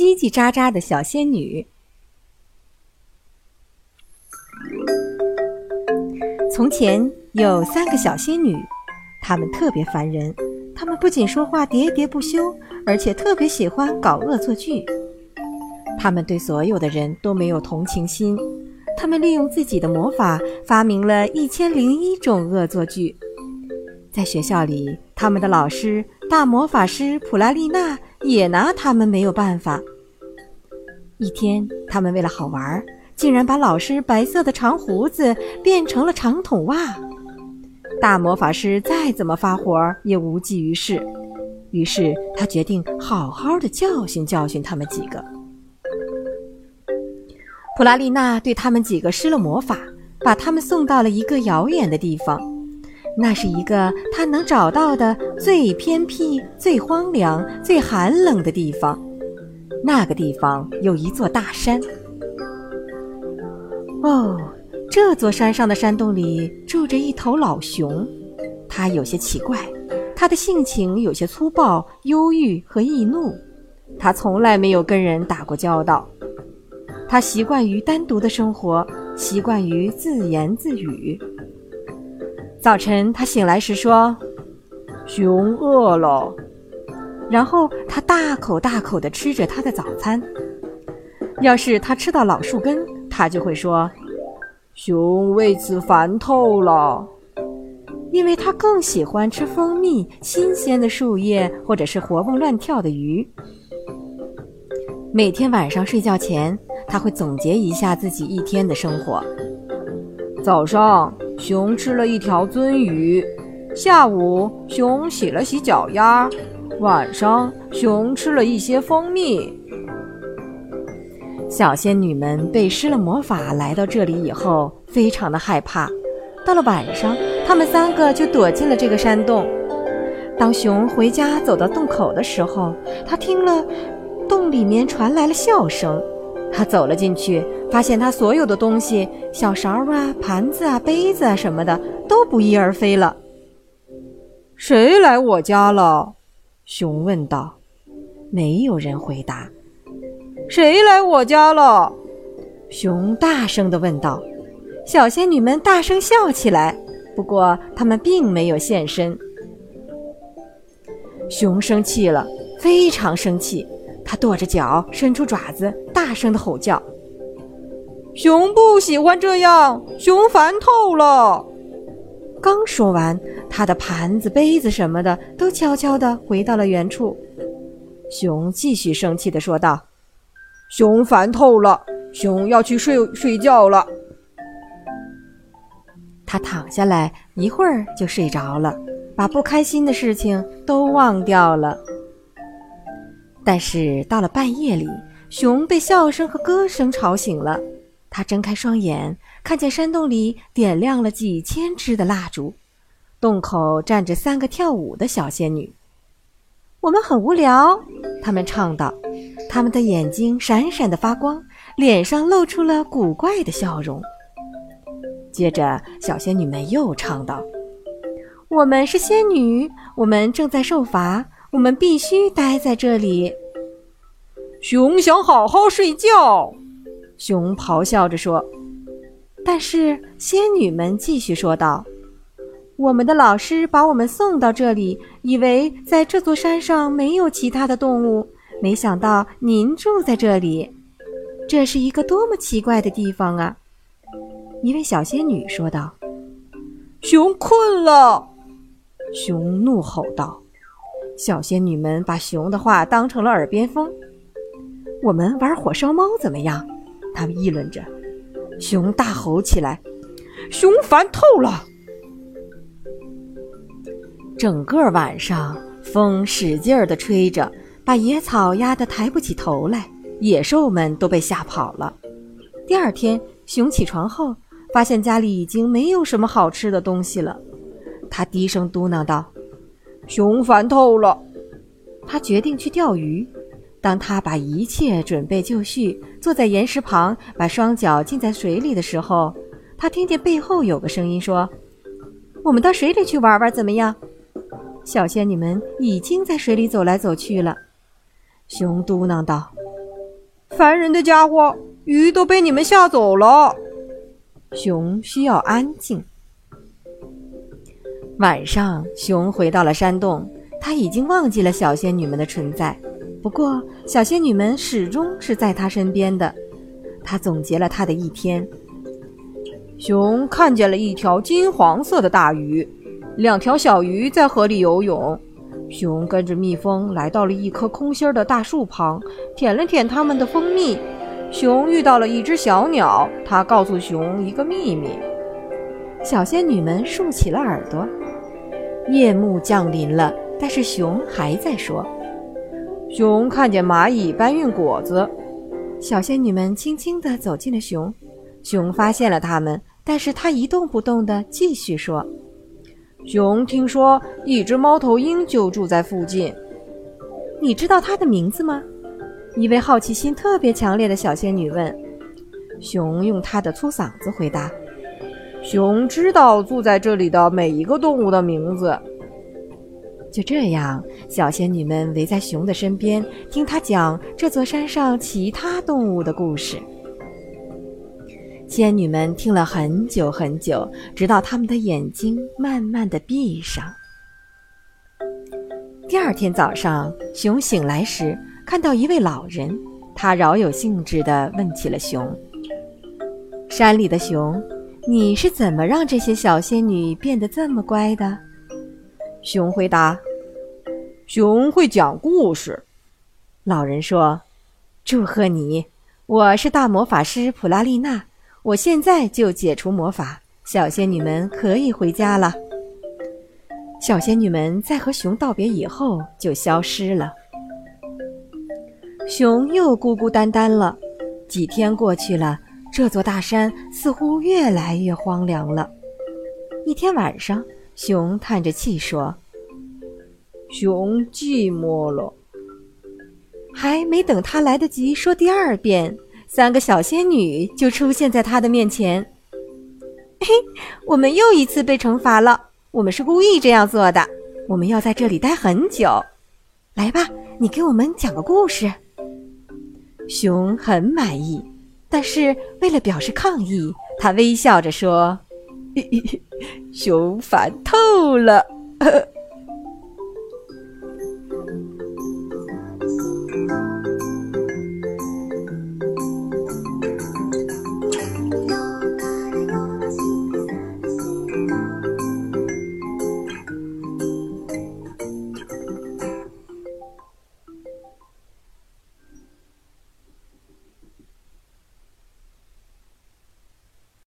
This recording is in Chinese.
叽叽喳喳的小仙女。从前有三个小仙女，她们特别烦人。她们不仅说话喋喋不休，而且特别喜欢搞恶作剧。她们对所有的人都没有同情心。她们利用自己的魔法，发明了一千零一种恶作剧。在学校里，他们的老师大魔法师普拉丽娜也拿他们没有办法。一天，他们为了好玩，竟然把老师白色的长胡子变成了长筒袜。大魔法师再怎么发火也无济于事，于是他决定好好的教训教训他们几个。普拉丽娜对他们几个施了魔法，把他们送到了一个遥远的地方。那是一个他能找到的最偏僻、最荒凉、最寒冷的地方。那个地方有一座大山。哦，这座山上的山洞里住着一头老熊，它有些奇怪，它的性情有些粗暴、忧郁和易怒。它从来没有跟人打过交道，它习惯于单独的生活，习惯于自言自语。早晨，他醒来时说：“熊饿了。”然后他大口大口地吃着他的早餐。要是他吃到老树根，他就会说：“熊为此烦透了。”因为他更喜欢吃蜂蜜、新鲜的树叶，或者是活蹦乱跳的鱼。每天晚上睡觉前，他会总结一下自己一天的生活。早上。熊吃了一条鳟鱼，下午熊洗了洗脚丫，晚上熊吃了一些蜂蜜。小仙女们被施了魔法，来到这里以后，非常的害怕。到了晚上，她们三个就躲进了这个山洞。当熊回家走到洞口的时候，他听了洞里面传来了笑声。他走了进去，发现他所有的东西，小勺啊、盘子啊、杯子啊什么的，都不翼而飞了。谁来我家了？熊问道。没有人回答。谁来我家了？熊大声地问道。小仙女们大声笑起来，不过他们并没有现身。熊生气了，非常生气。他跺着脚，伸出爪子，大声的吼叫。熊不喜欢这样，熊烦透了。刚说完，他的盘子、杯子什么的都悄悄地回到了原处。熊继续生气地说道：“熊烦透了，熊要去睡睡觉了。”他躺下来，一会儿就睡着了，把不开心的事情都忘掉了。但是到了半夜里，熊被笑声和歌声吵醒了。他睁开双眼，看见山洞里点亮了几千支的蜡烛，洞口站着三个跳舞的小仙女。我们很无聊，他们唱道。他们的眼睛闪闪的发光，脸上露出了古怪的笑容。接着，小仙女们又唱道：“我们是仙女，我们正在受罚。”我们必须待在这里。熊想好好睡觉，熊咆哮着说。但是仙女们继续说道：“我们的老师把我们送到这里，以为在这座山上没有其他的动物，没想到您住在这里。这是一个多么奇怪的地方啊！”一位小仙女说道。熊困了，熊怒吼道。小仙女们把熊的话当成了耳边风。我们玩火烧猫怎么样？他们议论着。熊大吼起来：“熊烦透了！”整个晚上，风使劲儿地吹着，把野草压得抬不起头来，野兽们都被吓跑了。第二天，熊起床后，发现家里已经没有什么好吃的东西了。他低声嘟囔道。熊烦透了，他决定去钓鱼。当他把一切准备就绪，坐在岩石旁，把双脚浸在水里的时候，他听见背后有个声音说：“我们到水里去玩玩，怎么样？”小仙女们已经在水里走来走去了。熊嘟囔道：“烦人的家伙，鱼都被你们吓走了。熊需要安静。晚上，熊回到了山洞，他已经忘记了小仙女们的存在。不过，小仙女们始终是在他身边的。他总结了他的一天：熊看见了一条金黄色的大鱼，两条小鱼在河里游泳。熊跟着蜜蜂来到了一棵空心的大树旁，舔了舔它们的蜂蜜。熊遇到了一只小鸟，它告诉熊一个秘密。小仙女们竖起了耳朵。夜幕降临了，但是熊还在说。熊看见蚂蚁搬运果子。小仙女们轻轻地走近了熊。熊发现了它们，但是它一动不动地继续说。熊听说一只猫头鹰就住在附近，你知道它的名字吗？一位好奇心特别强烈的小仙女问。熊用它的粗嗓子回答：“熊知道住在这里的每一个动物的名字。”就这样，小仙女们围在熊的身边，听他讲这座山上其他动物的故事。仙女们听了很久很久，直到她们的眼睛慢慢的闭上。第二天早上，熊醒来时看到一位老人，他饶有兴致地问起了熊：“山里的熊，你是怎么让这些小仙女变得这么乖的？”熊回答：“熊会讲故事。”老人说：“祝贺你，我是大魔法师普拉丽娜。”我现在就解除魔法，小仙女们可以回家了。小仙女们在和熊道别以后就消失了。熊又孤孤单单了。几天过去了，这座大山似乎越来越荒凉了。一天晚上，熊叹着气说：“熊寂寞了。”还没等他来得及说第二遍。三个小仙女就出现在他的面前。嘿，我们又一次被惩罚了。我们是故意这样做的。我们要在这里待很久。来吧，你给我们讲个故事。熊很满意，但是为了表示抗议，他微笑着说：“ 熊烦透了。”